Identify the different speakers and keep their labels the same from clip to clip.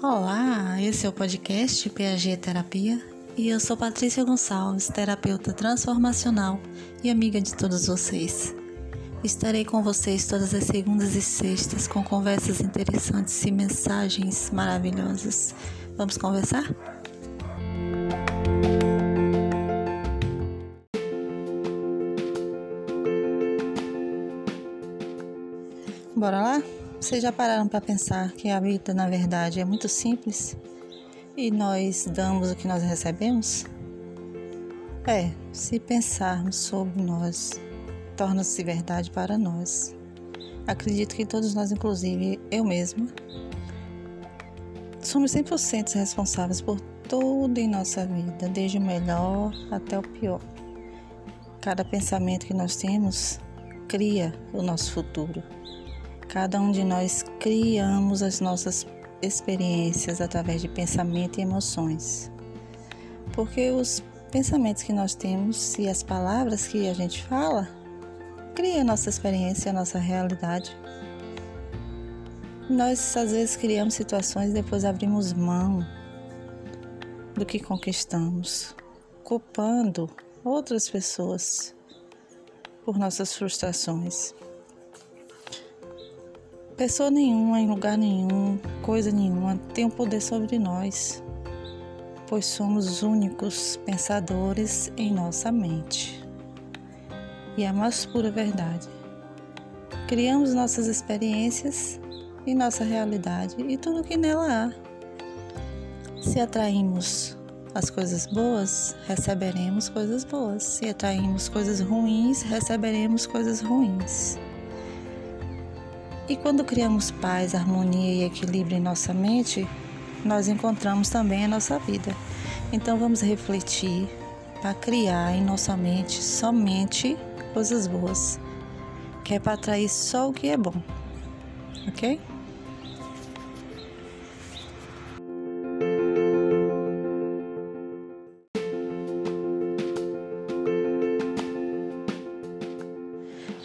Speaker 1: Olá, esse é o podcast PAG Terapia e eu sou Patrícia Gonçalves, terapeuta transformacional e amiga de todos vocês. Estarei com vocês todas as segundas e sextas com conversas interessantes e mensagens maravilhosas. Vamos conversar? Bora lá? Vocês já pararam para pensar que a vida, na verdade, é muito simples e nós damos o que nós recebemos? É, se pensarmos sobre nós, torna-se verdade para nós. Acredito que todos nós, inclusive eu mesma, somos 100% responsáveis por tudo em nossa vida, desde o melhor até o pior. Cada pensamento que nós temos cria o nosso futuro. Cada um de nós criamos as nossas experiências através de pensamento e emoções. Porque os pensamentos que nós temos e as palavras que a gente fala criam a nossa experiência, a nossa realidade. Nós às vezes criamos situações e depois abrimos mão do que conquistamos, culpando outras pessoas por nossas frustrações. Pessoa nenhuma, em lugar nenhum, coisa nenhuma tem o um poder sobre nós, pois somos únicos pensadores em nossa mente. E a mais pura verdade. Criamos nossas experiências e nossa realidade e tudo que nela há. Se atraímos as coisas boas, receberemos coisas boas. Se atraímos coisas ruins, receberemos coisas ruins. E quando criamos paz, harmonia e equilíbrio em nossa mente, nós encontramos também a nossa vida. Então vamos refletir para criar em nossa mente somente coisas boas, que é para atrair só o que é bom, ok?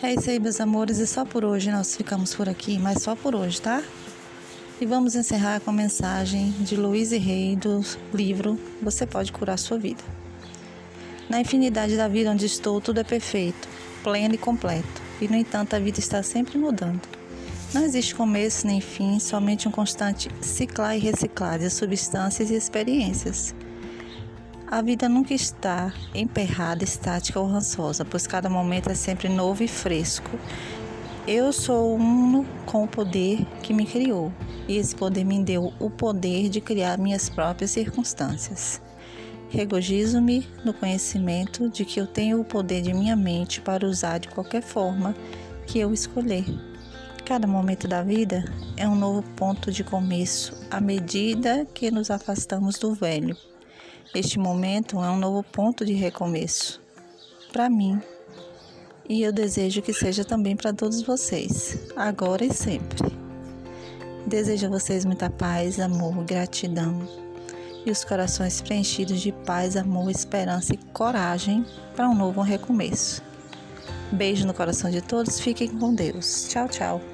Speaker 1: É isso aí, meus amores, e só por hoje nós ficamos por aqui, mas só por hoje, tá? E vamos encerrar com a mensagem de Luiz Rei do livro Você Pode Curar Sua Vida. Na infinidade da vida onde estou, tudo é perfeito, pleno e completo, e no entanto a vida está sempre mudando. Não existe começo nem fim, somente um constante ciclar e reciclar de substâncias e experiências. A vida nunca está emperrada, estática ou rançosa, pois cada momento é sempre novo e fresco. Eu sou uno com o poder que me criou, e esse poder me deu o poder de criar minhas próprias circunstâncias. Regozijo-me no conhecimento de que eu tenho o poder de minha mente para usar de qualquer forma que eu escolher. Cada momento da vida é um novo ponto de começo à medida que nos afastamos do velho. Este momento é um novo ponto de recomeço para mim e eu desejo que seja também para todos vocês, agora e sempre. Desejo a vocês muita paz, amor, gratidão e os corações preenchidos de paz, amor, esperança e coragem para um novo recomeço. Beijo no coração de todos, fiquem com Deus. Tchau, tchau.